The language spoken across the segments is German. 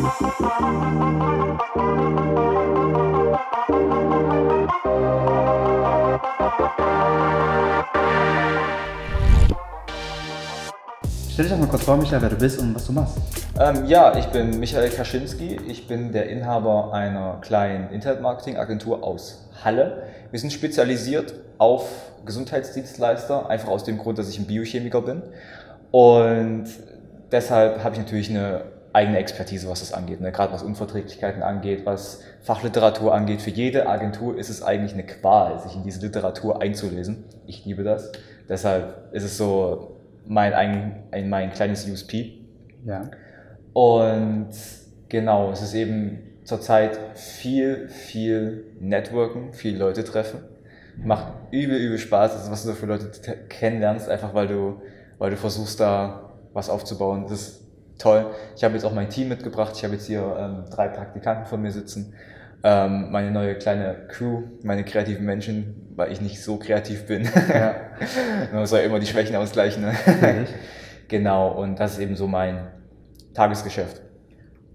Stell dich doch mal kurz vor, Michael, wer du bist und was du machst. Ähm, ja, ich bin Michael Kaczynski. Ich bin der Inhaber einer kleinen Internetmarketing-Agentur aus Halle. Wir sind spezialisiert auf Gesundheitsdienstleister, einfach aus dem Grund, dass ich ein Biochemiker bin. Und deshalb habe ich natürlich eine eigene Expertise, was das angeht. Ne? Gerade was Unverträglichkeiten angeht, was Fachliteratur angeht. Für jede Agentur ist es eigentlich eine Qual, sich in diese Literatur einzulesen. Ich liebe das. Deshalb ist es so mein, ein, mein kleines USP. Ja. Und genau, es ist eben zurzeit viel, viel Networken, viele Leute treffen. Macht übel, übel Spaß, also was du da für Leute kennenlernst, einfach weil du, weil du versuchst da was aufzubauen. Das ist toll. Ich habe jetzt auch mein Team mitgebracht. Ich habe jetzt hier ähm, drei Praktikanten von mir sitzen. Ähm, meine neue kleine Crew, meine kreativen Menschen, weil ich nicht so kreativ bin. Ja. Man soll ja immer die Schwächen ausgleichen. Ne? genau, und das ist eben so mein Tagesgeschäft.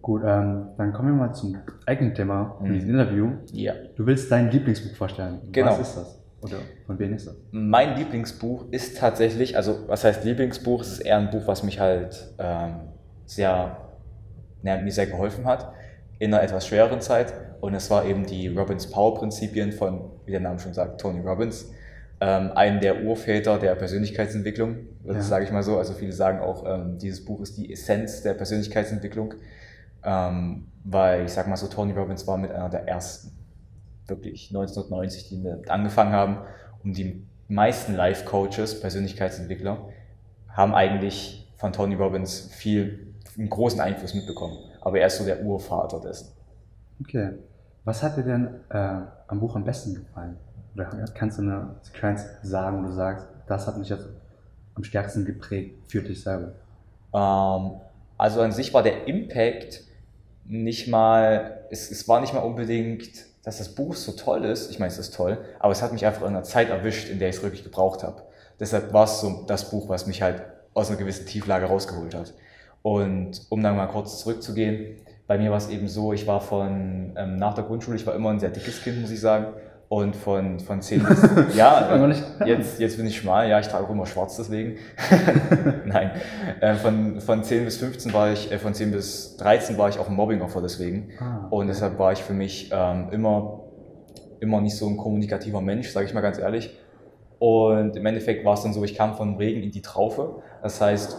Gut, ähm, dann kommen wir mal zum eigenen Thema für mhm. dieses Interview. Ja. Du willst dein Lieblingsbuch vorstellen. Genau. Was ist das? Oder von wem ist das? Mein Lieblingsbuch ist tatsächlich, also was heißt Lieblingsbuch? Es ist eher ein Buch, was mich halt ähm, sehr, ja, mir sehr geholfen hat in einer etwas schwereren Zeit. Und es war eben die Robbins Power Prinzipien von, wie der Name schon sagt, Tony Robbins. Ähm, einen der Urväter der Persönlichkeitsentwicklung, ja. sage ich mal so. Also viele sagen auch, ähm, dieses Buch ist die Essenz der Persönlichkeitsentwicklung, ähm, weil ich sage mal so, Tony Robbins war mit einer der ersten, wirklich 1990, die damit angefangen haben. Und die meisten Life-Coaches, Persönlichkeitsentwickler, haben eigentlich von Tony Robbins viel einen großen Einfluss mitbekommen. Aber er ist so der Urvater dessen. Okay. Was hat dir denn äh, am Buch am besten gefallen? Oder kannst du eine Sequenz sagen, wo du sagst, das hat mich jetzt am stärksten geprägt für dich selber? Ähm, also an sich war der Impact nicht mal, es, es war nicht mal unbedingt, dass das Buch so toll ist. Ich meine, es ist toll, aber es hat mich einfach in einer Zeit erwischt, in der ich es wirklich gebraucht habe. Deshalb war es so das Buch, was mich halt aus einer gewissen Tieflage rausgeholt hat. Und um dann mal kurz zurückzugehen, bei mir war es eben so, ich war von, ähm, nach der Grundschule, ich war immer ein sehr dickes Kind, muss ich sagen. Und von, von 10 bis, ja, äh, jetzt, jetzt bin ich schmal, ja, ich trage auch immer schwarz deswegen. Nein, äh, von, von 10 bis 15 war ich, äh, von 10 bis 13 war ich auch ein Mobbing-Opfer deswegen. Ah. Und deshalb war ich für mich ähm, immer, immer nicht so ein kommunikativer Mensch, sage ich mal ganz ehrlich. Und im Endeffekt war es dann so, ich kam vom Regen in die Traufe. Das heißt,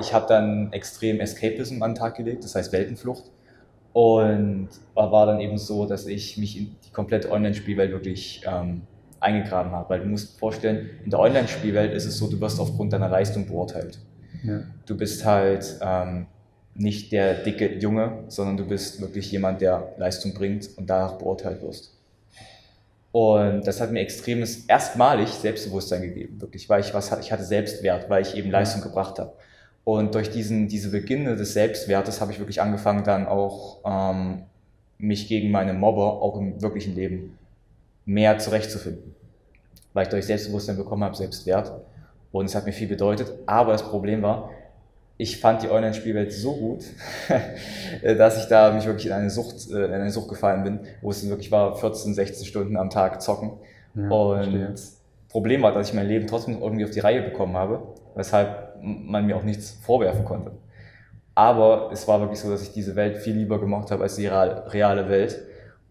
ich habe dann extrem Escapism an den Tag gelegt, das heißt Weltenflucht. Und war dann eben so, dass ich mich in die komplette Online-Spielwelt wirklich ähm, eingegraben habe. Weil du musst vorstellen, in der Online-Spielwelt ist es so, du wirst aufgrund deiner Leistung beurteilt. Ja. Du bist halt ähm, nicht der dicke Junge, sondern du bist wirklich jemand, der Leistung bringt und danach beurteilt wirst. Und das hat mir extremes, erstmalig Selbstbewusstsein gegeben, wirklich, weil ich was ich hatte Selbstwert, weil ich eben Leistung gebracht habe. Und durch diesen, diese Beginne des Selbstwertes habe ich wirklich angefangen, dann auch ähm, mich gegen meine Mobber auch im wirklichen Leben mehr zurechtzufinden. Weil ich durch Selbstbewusstsein bekommen habe, Selbstwert. Und es hat mir viel bedeutet. Aber das Problem war, ich fand die Online-Spielwelt so gut, dass ich da mich wirklich in eine Sucht, äh, in eine Sucht gefallen bin, wo es wirklich war, 14, 16 Stunden am Tag zocken. Ja, und verstehe. Problem war, dass ich mein Leben trotzdem irgendwie auf die Reihe bekommen habe, weshalb man mir auch nichts vorwerfen konnte. Aber es war wirklich so, dass ich diese Welt viel lieber gemacht habe als die reale Welt.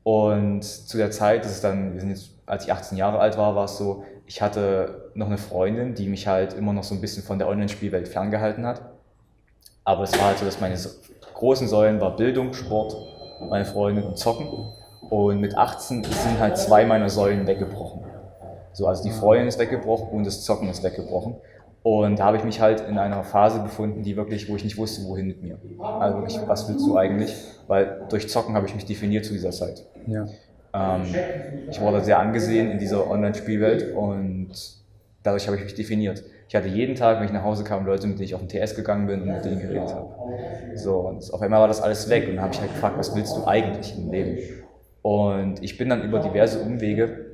Und zu der Zeit, das ist dann, wir sind jetzt, als ich 18 Jahre alt war, war es so, ich hatte noch eine Freundin, die mich halt immer noch so ein bisschen von der Online-Spielwelt ferngehalten hat. Aber es war halt so, dass meine großen Säulen war Bildung, Sport, meine Freundin und Zocken. Und mit 18 sind halt zwei meiner Säulen weggebrochen. So, also die Freundin ist weggebrochen und das Zocken ist weggebrochen. Und da habe ich mich halt in einer Phase befunden, die wirklich, wo ich nicht wusste, wohin mit mir. Also wirklich, was willst du eigentlich? Weil durch Zocken habe ich mich definiert zu dieser Zeit. Ja. Ähm, ich wurde sehr angesehen in dieser Online-Spielwelt und dadurch habe ich mich definiert. Ich hatte jeden Tag, wenn ich nach Hause kam, Leute, mit denen ich auf den TS gegangen bin und mit denen geredet habe. So, und auf einmal war das alles weg und dann habe ich halt gefragt, was willst du eigentlich im Leben? Und ich bin dann über diverse Umwege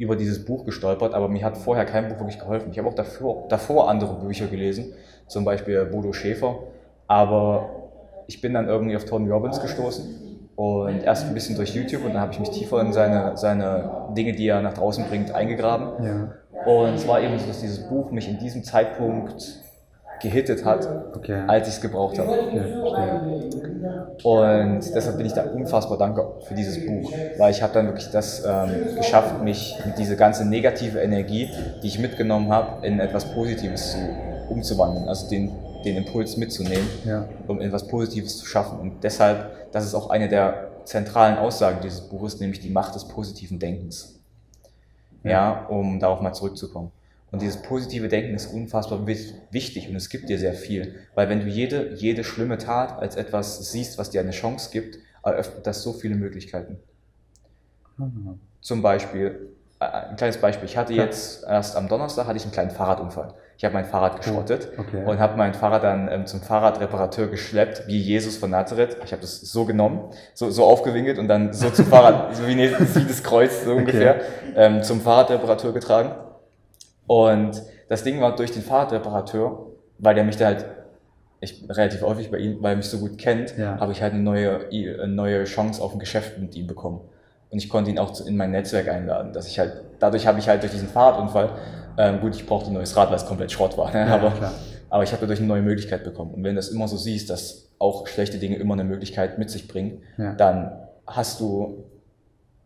über dieses Buch gestolpert, aber mir hat vorher kein Buch wirklich geholfen. Ich habe auch davor, davor andere Bücher gelesen, zum Beispiel Bodo Schäfer, aber ich bin dann irgendwie auf Tony Robbins gestoßen und erst ein bisschen durch YouTube und dann habe ich mich tiefer in seine, seine Dinge, die er nach draußen bringt, eingegraben. Ja. Und es war eben so, dass dieses Buch mich in diesem Zeitpunkt gehittet hat, Okay. als ich es gebraucht habe. Okay. Und deshalb bin ich da unfassbar dankbar für dieses Buch, weil ich habe dann wirklich das ähm, geschafft, mich mit diese ganze negative Energie, die ich mitgenommen habe, in etwas Positives zu, umzuwandeln, also den, den Impuls mitzunehmen, Ja. um etwas Positives zu schaffen. Und deshalb, das ist auch eine der zentralen Aussagen dieses Buches, nämlich die Macht des positiven Denkens. Ja, um darauf mal zurückzukommen. Und dieses positive Denken ist unfassbar wi- wichtig und es gibt dir sehr viel. Weil wenn du jede, jede schlimme Tat als etwas siehst, was dir eine Chance gibt, eröffnet das so viele Möglichkeiten. Ah, Zum Beispiel, äh, ein kleines Beispiel, ich hatte jetzt erst am Donnerstag hatte ich einen kleinen Fahrradunfall. Ich habe mein Fahrrad geschrottet okay. und habe mein Fahrrad dann ähm, zum Fahrradreparateur geschleppt, wie Jesus von Nazareth. Ich habe das so genommen, so, so aufgewinkelt und dann so zum Fahrrad, so wie, ne- wie das Kreuz so ungefähr, ähm, zum Fahrradreparateur getragen. Und das Ding war durch den Fahrradreparateur, weil der mich da halt, ich bin relativ häufig bei ihm, weil er mich so gut kennt, Ja. habe ich halt eine neue, eine neue Chance auf ein Geschäft mit ihm bekommen. Und ich konnte ihn auch in mein Netzwerk einladen, dass ich halt, dadurch habe ich halt durch diesen Fahrradunfall, ähm, gut, ich brauchte ein neues Rad, weil es komplett Schrott war, ne? Ja, aber, klar. aber ich habe dadurch eine neue Möglichkeit bekommen. Und wenn du das immer so siehst, dass auch schlechte Dinge immer eine Möglichkeit mit sich bringen, Ja. dann hast du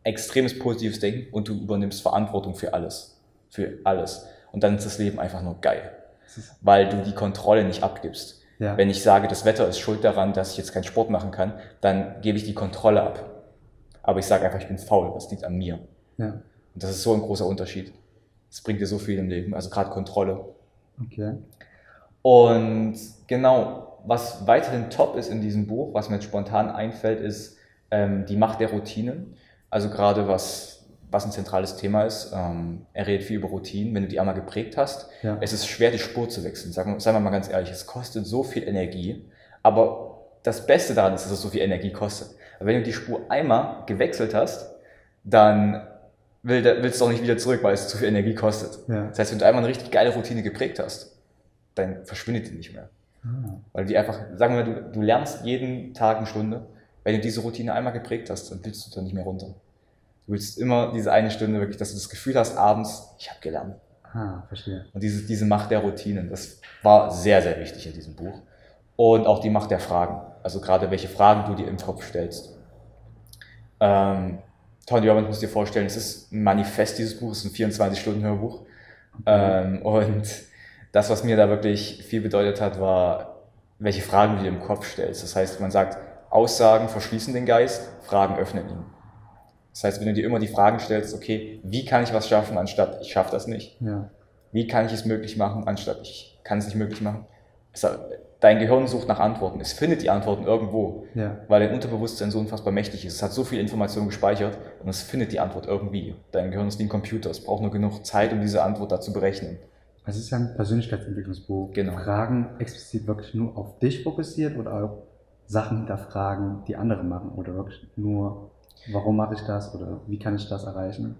extremes positives Denken und du übernimmst Verantwortung für alles. Für alles. Und dann ist das Leben einfach nur geil. Weil du die Kontrolle nicht abgibst. Ja. Wenn ich sage, das Wetter ist schuld daran, dass ich jetzt keinen Sport machen kann, dann gebe ich die Kontrolle ab. Aber ich sage einfach, ich bin faul, das liegt an mir. Ja. Und das ist so ein großer Unterschied. Das bringt dir so viel im Leben, also gerade Kontrolle. Okay. Und genau, was weiterhin top ist in diesem Buch, was mir jetzt spontan einfällt, ist ähm, die Macht der Routinen. Also gerade was, was ein zentrales Thema ist. Ähm, er redet viel über Routinen, wenn du die einmal geprägt hast. Ja. Es ist schwer, die Spur zu wechseln. Sagen wir, seien wir mal ganz ehrlich, es kostet so viel Energie. Aber das Beste daran ist, dass es so viel Energie kostet. Aber wenn du die Spur einmal gewechselt hast, dann will, willst du auch nicht wieder zurück, weil es zu viel Energie kostet. Ja. Das heißt, wenn du einmal eine richtig geile Routine geprägt hast, dann verschwindet die nicht mehr. Ah, Weil die einfach, sagen wir mal, du, du lernst jeden Tag eine Stunde. Wenn du diese Routine einmal geprägt hast, dann willst du da nicht mehr runter. Du willst immer diese eine Stunde wirklich, dass du das Gefühl hast, abends, ich habe gelernt. ah, verstehe. Und diese, diese Macht der Routinen, das war sehr, sehr wichtig in diesem Buch. Und auch die Macht der Fragen. Also gerade welche Fragen du dir im Kopf stellst. Ähm, Tony Robbins muss dir vorstellen, es ist ein Manifest dieses Buch, es ist ein 24-Stunden-Hörbuch. Ähm, und das, was mir da wirklich viel bedeutet hat, war, welche Fragen du dir im Kopf stellst. Das heißt, man sagt, Aussagen verschließen den Geist, Fragen öffnen ihn. Das heißt, wenn du dir immer die Fragen stellst, okay, wie kann ich was schaffen, anstatt ich schaffe das nicht, Ja. wie kann ich es möglich machen, anstatt ich kann es nicht möglich machen. Es, dein Gehirn sucht nach Antworten. Es findet die Antworten irgendwo, Ja. weil dein Unterbewusstsein so unfassbar mächtig ist. Es hat so viel Information gespeichert und es findet die Antwort irgendwie. Dein Gehirn ist wie ein Computer. Es braucht nur genug Zeit, um diese Antwort da zu berechnen. Es ist ja ein Persönlichkeitsentwicklungsbuch. Genau. Fragen explizit wirklich nur auf dich fokussiert oder auch Sachen hinterfragen, die andere machen oder wirklich nur, warum mache ich das oder wie kann ich das erreichen?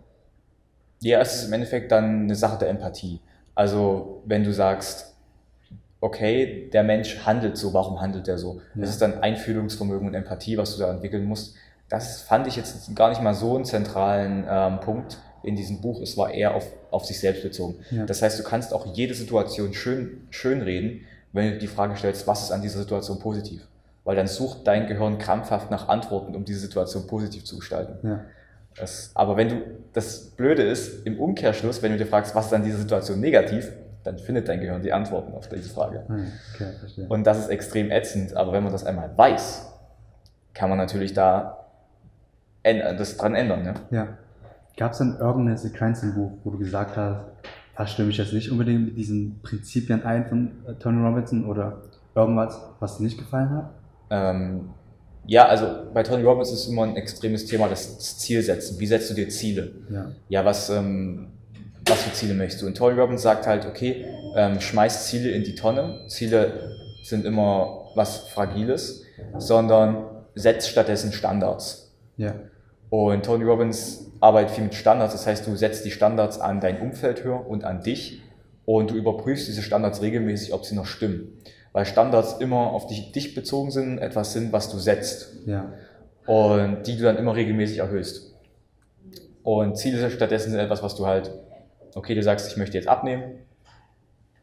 Ja, es ist im Endeffekt dann eine Sache der Empathie. Also, wenn du sagst, okay, der Mensch handelt so, warum handelt er so? Ja. Das ist dann Einfühlungsvermögen und Empathie, was du da entwickeln musst. Das fand ich jetzt gar nicht mal so einen zentralen ähm, Punkt in diesem Buch. Es war eher auf, auf sich selbst bezogen. Ja. Das heißt, du kannst auch jede Situation schön, schön reden, wenn du die Frage stellst, was ist an dieser Situation positiv? Weil dann sucht dein Gehirn krampfhaft nach Antworten, um diese Situation positiv zu gestalten. Ja. Das, aber wenn du, das Blöde ist, im Umkehrschluss, wenn du dir fragst, was ist an dieser Situation negativ, dann findet dein Gehirn die Antworten auf diese Frage. Ah, Okay, verstehe. Und das ist extrem ätzend, aber wenn man das einmal weiß, kann man natürlich da das dran ändern. Ne? Ja. Gab es denn irgendeine Sequenz im Buch, wo du gesagt hast, da stimme ich jetzt nicht unbedingt mit diesen Prinzipien ein von äh, Tony Robinson oder irgendwas, was dir nicht gefallen hat? Ähm, ja, also bei Tony Robbins ist immer ein extremes Thema das, das Zielsetzen. Wie setzt du dir Ziele? Ja. ja, was, ähm, was für Ziele möchtest du? Und Tony Robbins sagt halt, okay, ähm, schmeiß Ziele in die Tonne. Ziele sind immer was Fragiles, sondern setz stattdessen Standards. Ja. Und Tony Robbins arbeitet viel mit Standards, das heißt, du setzt die Standards an dein Umfeld höher und an dich und du überprüfst diese Standards regelmäßig, ob sie noch stimmen. Weil Standards immer auf dich, dich bezogen sind, etwas sind, was du setzt Ja. und die du dann immer regelmäßig erhöhst. Und Ziele stattdessen sind etwas, was du halt, okay, du sagst, ich möchte jetzt abnehmen,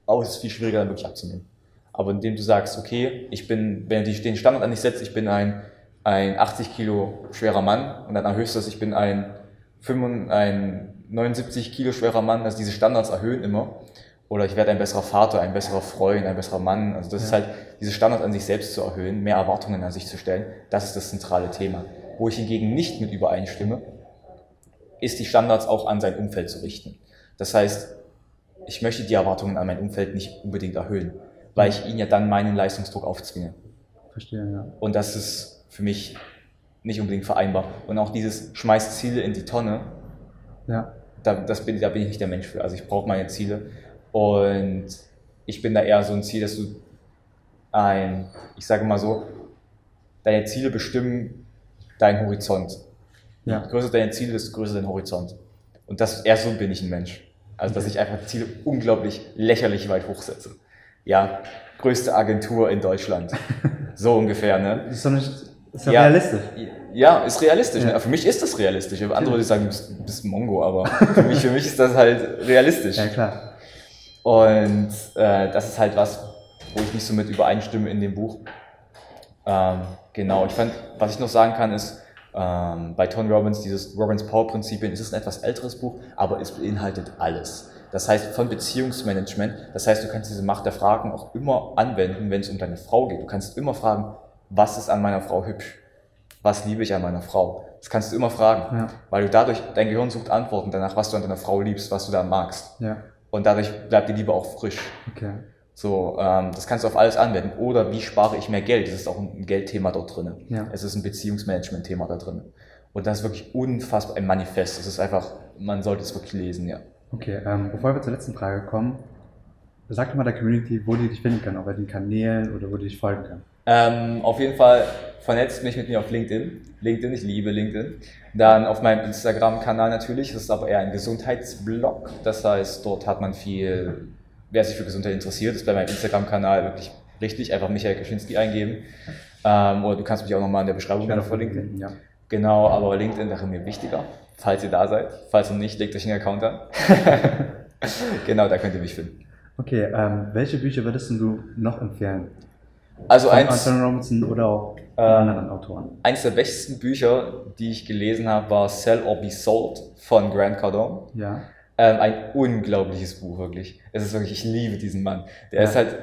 aber es ist viel schwieriger, dann wirklich abzunehmen. Aber indem du sagst, okay, ich bin, wenn du den Standard an dich setzt, ich bin ein, ein 80 Kilo schwerer Mann und dann erhöhst du es, ich bin ein, 75, ein 79 Kilo schwerer Mann, also diese Standards erhöhen immer. Oder ich werde ein besserer Vater, ein besserer Freund, ein besserer Mann. Also das ist Ja. halt, diese Standards an sich selbst zu erhöhen, mehr Erwartungen an sich zu stellen, das ist das zentrale Thema. Wo ich hingegen nicht mit übereinstimme, ist die Standards auch an sein Umfeld zu richten. Das heißt, ich möchte die Erwartungen an mein Umfeld nicht unbedingt erhöhen, weil ich ihnen ja dann meinen Leistungsdruck aufzwinge. Verstehe, ja. Und das ist für mich nicht unbedingt vereinbar. Und auch dieses schmeißt Ziele in die Tonne, Ja. da, das bin, da bin ich nicht der Mensch für. Also ich brauche meine Ziele. Und ich bin da eher so ein Ziel, dass du ein, ich sage mal so, deine Ziele bestimmen deinen Horizont. Je Ja. größer deine Ziele, desto größer dein Horizont. Und das, eher so bin ich ein Mensch. Also, dass ich einfach Ziele unglaublich lächerlich weit hochsetze. Ja, größte Agentur in Deutschland. So ungefähr, ne? Das ist doch nicht, ist doch Ja. realistisch. Ja, ist realistisch. Ja. Ne? Für mich ist das realistisch. Andere würde sagen, du bist, du bist Mongo, aber für mich, für mich ist das halt realistisch. Ja, klar. Und äh, das ist halt was, wo ich nicht so mit übereinstimme in dem Buch. Ähm, genau, ich fand, was ich noch sagen kann, ist, ähm, bei Tony Robbins, dieses Robbins Power Prinzipien, es ist ein etwas älteres Buch, aber es beinhaltet alles. Das heißt, von Beziehungsmanagement, das heißt, du kannst diese Macht der Fragen auch immer anwenden, wenn es um deine Frau geht. Du kannst immer fragen, was ist an meiner Frau hübsch? Was liebe ich an meiner Frau? Das kannst du immer fragen, Ja. weil du dadurch, dein Gehirn sucht Antworten danach, was du an deiner Frau liebst, was du da magst. Ja. Und dadurch bleibt die Liebe auch frisch. Okay. So, ähm, das kannst du auf alles anwenden. Oder wie spare ich mehr Geld? Das ist auch ein Geldthema dort drin. Ja. Es ist ein Beziehungsmanagement-Thema da drin. Und das ist wirklich unfassbar ein Manifest. Das ist einfach, man sollte es wirklich lesen, ja. Okay, ähm, bevor wir zur letzten Frage kommen, sag doch mal der Community, wo die dich finden können, auf welchen Kanälen oder wo die dich folgen können. Ähm, auf jeden Fall vernetzt mich mit mir auf LinkedIn. LinkedIn, ich liebe LinkedIn. Dann auf meinem Instagram-Kanal natürlich. Das ist aber eher ein Gesundheitsblog. Das heißt, dort hat man viel, wer sich für Gesundheit interessiert, ist bei meinem Instagram-Kanal wirklich richtig. Einfach Michael Kaczynski eingeben. Ähm, oder du kannst mich auch nochmal in der Beschreibung dann verlinken. Ja. Genau, aber LinkedIn wäre mir wichtiger, falls ihr da seid. Falls noch nicht, legt euch einen Account an. genau, da könnt ihr mich finden. Okay, ähm, welche Bücher würdest du noch empfehlen? Also Von eins, Anthony Robinson oder auch Ähm, anderen Autoren? eins der besten Bücher, die ich gelesen habe, war Sell or Be Sold von Grant Cardone. Ja. Ähm, ein unglaubliches Buch, wirklich. Es ist wirklich, ich liebe diesen Mann. Der Ja. ist halt,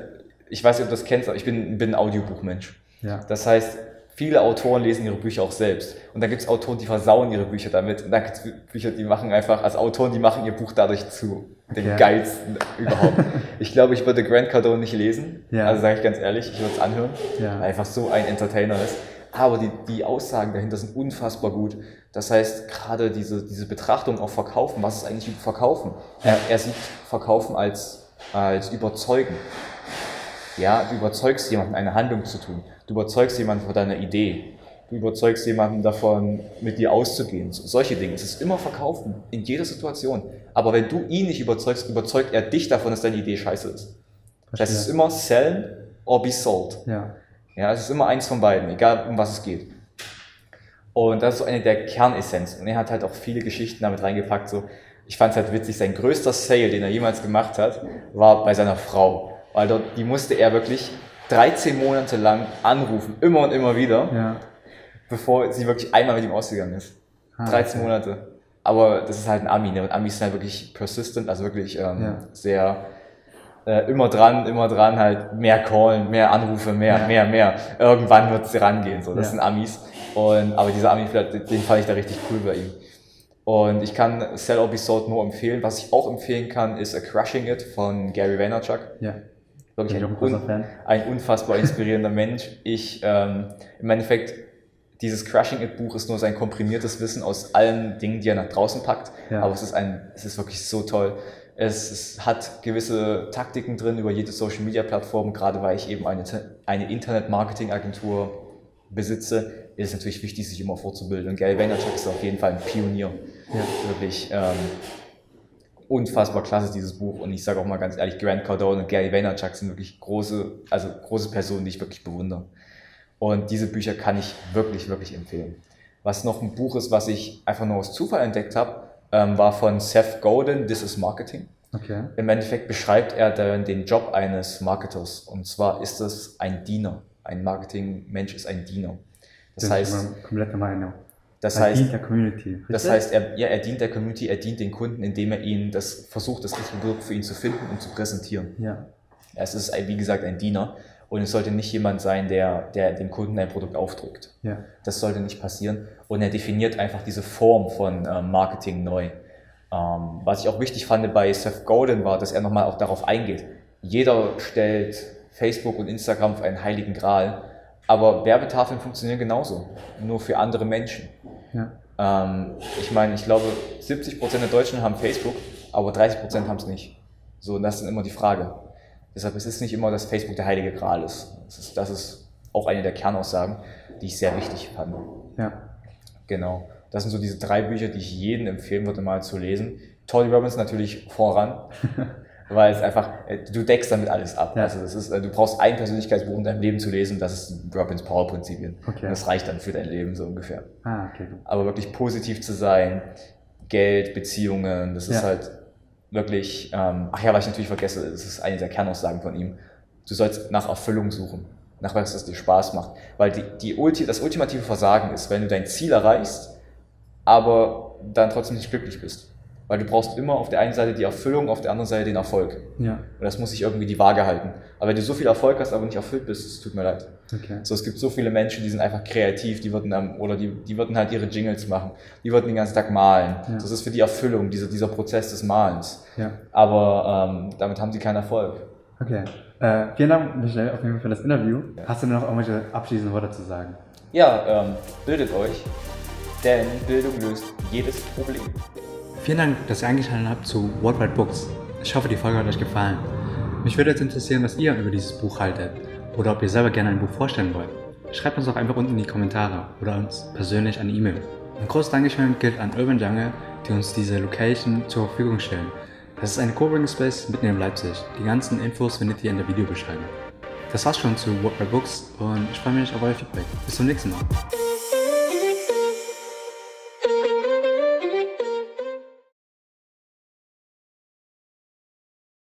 ich weiß nicht, ob du das kennst, aber ich bin, bin ein Audiobuchmensch. Ja. Das heißt, viele Autoren lesen ihre Bücher auch selbst. Und dann gibt es Autoren, die versauen ihre Bücher damit. Und dann gibt es Bücher, die machen einfach, als Autoren, die machen ihr Buch dadurch zu dem Okay. geilsten überhaupt. ich glaube, ich würde Grant Cardone nicht lesen. Ja. Also sage ich ganz ehrlich, ich würde es anhören, Ja. weil er einfach so ein Entertainer ist. Aber die, die Aussagen dahinter sind unfassbar gut. Das heißt, gerade diese, diese Betrachtung auf Verkaufen, was ist eigentlich Verkaufen? Er, er sieht Verkaufen als, als Überzeugen. Ja, du überzeugst jemanden, eine Handlung zu tun. Du überzeugst jemanden von deiner Idee. Du überzeugst jemanden davon, mit dir auszugehen. So, solche Dinge. Es ist immer Verkaufen. In jeder Situation. Aber wenn du ihn nicht überzeugst, überzeugt er dich davon, dass deine Idee scheiße ist. Das heißt, es ist Verstehe. immer sellen or be sold. Ja. Ja, es ist immer eins von beiden, egal um was es geht. Und das ist so eine der Kernessenzen. Und er hat halt auch viele Geschichten damit reingepackt. So, ich fand es halt witzig, sein größter Sale, den er jemals gemacht hat, war bei seiner Frau. Weil dort, die musste er wirklich 13 Monate lang anrufen, immer und immer wieder, Ja. Bevor sie wirklich einmal mit ihm ausgegangen ist. Ah, 13 okay. Monate. Aber das ist halt ein Ami, ne? Und Amis sind halt wirklich persistent, also wirklich ähm, Ja. sehr äh, immer dran, immer dran, halt mehr callen, mehr Anrufe, mehr, Ja. mehr, mehr. Irgendwann wird es rangehen, so. Das Ja. sind Amis. Und, aber dieser Ami, den fand ich da richtig cool bei ihm. Und ich kann Sell or Be Sold nur empfehlen. Was ich auch empfehlen kann, ist A Crushing It von Gary Vaynerchuk. Ja. Wirklich ein, ein un, Fan. ein unfassbar inspirierender Mensch. Ich, ähm, im Endeffekt, dieses Crushing It Buch ist nur sein komprimiertes Wissen aus allen Dingen, die er nach draußen packt. Ja. Aber es ist ein, es ist wirklich so toll. Es, es hat gewisse Taktiken drin über jede Social Media Plattform. Gerade weil ich eben eine, eine Internet Marketing Agentur besitze, ist es natürlich wichtig, sich immer vorzubilden. Und Gary Vaynerchuk ist auf jeden Fall ein Pionier. Ja. Wirklich, ähm, unfassbar klasse, dieses Buch. Und ich sage auch mal ganz ehrlich, Grant Cardone und Gary Vaynerchuk sind wirklich große, also große Personen, die ich wirklich bewundere. Und diese Bücher kann ich wirklich, wirklich empfehlen. Was noch ein Buch ist, was ich einfach nur aus Zufall entdeckt habe, ähm, war von Seth Godin, This is Marketing. Okay. Im Endeffekt beschreibt er dann den Job eines Marketers. Und zwar ist es ein Diener. Ein Marketingmensch ist ein Diener. Das, Das heißt, ist komplette Meinung. das Er heißt, dient der Community. das richtig? heißt, er, ja, er dient der Community, er dient den Kunden, indem er ihnen das versucht, das richtige Produkt für ihn zu finden und zu präsentieren. Ja. Es ist, wie gesagt, ein Diener und es sollte nicht jemand sein, der, der dem Kunden ein Produkt aufdrückt. Ja. Das sollte nicht passieren. Und er definiert einfach diese Form von ähm, Marketing neu. Ähm, was ich auch wichtig fand bei Seth Godin war, dass er nochmal auch darauf eingeht. Jeder stellt Facebook und Instagram für einen heiligen Gral, aber Werbetafeln funktionieren genauso, nur für andere Menschen. Ja. Ähm, ich meine, ich glaube, 70% der Deutschen haben Facebook, aber 30% haben es nicht. So, und das ist dann immer die Frage. Deshalb ist es nicht immer, dass Facebook der heilige Gral ist. Das ist, das ist auch eine der Kernaussagen, die ich sehr wichtig fand. Ja. Genau. Das sind so diese drei Bücher, die ich jedem empfehlen würde, mal zu lesen. Tony Robbins natürlich voran, weil es einfach, äh, du deckst damit alles ab. Ja. Also das ist, äh, du brauchst ein Persönlichkeitsbuch in deinem Leben zu lesen, das ist Robbins Power Prinzipien. Okay. Und das reicht dann für dein Leben so ungefähr. Ah, okay. Aber wirklich positiv zu sein, Geld, Beziehungen, das ist Ja. halt wirklich, ähm, ach ja, was ich natürlich vergesse, das ist eine der Kernaussagen von ihm. Du sollst nach Erfüllung suchen, nach was, das dir Spaß macht. Weil die, die Ulti, das ultimative Versagen ist, wenn du dein Ziel erreichst, aber dann trotzdem nicht glücklich bist. Weil du brauchst immer auf der einen Seite die Erfüllung, auf der anderen Seite den Erfolg. Ja. Und das muss sich irgendwie die Waage halten. Aber wenn du so viel Erfolg hast, aber nicht erfüllt bist, es tut mir leid. Okay. So, es gibt so viele Menschen, die sind einfach kreativ, die würden am, oder die, die würden halt ihre Jingles machen, die würden den ganzen Tag malen. Ja. Das ist für die Erfüllung, dieser, dieser Prozess des Malens. Ja. Aber ähm, damit haben sie keinen Erfolg. Okay. Äh, vielen Dank, Michelle, auf jeden Fall für das Interview. Hast du noch irgendwelche abschließenden Worte zu sagen? Ja, ähm, bildet euch, denn Bildung löst jedes Problem. Vielen Dank, dass ihr eingeschaltet habt zu Worldwide Books. Ich hoffe, die Folge hat euch gefallen. Mich würde jetzt interessieren, was ihr über dieses Buch haltet oder ob ihr selber gerne ein Buch vorstellen wollt. Schreibt uns doch einfach unten in die Kommentare oder uns persönlich eine E-Mail. Ein großes Dankeschön gilt an Urban Jungle, die uns diese Location zur Verfügung stellen. Das ist ein Coworking Space mitten in Leipzig. Die ganzen Infos findet ihr in der Videobeschreibung. Das war's schon zu Worldwide Books und ich freue mich auf euer Feedback. Bis zum nächsten Mal.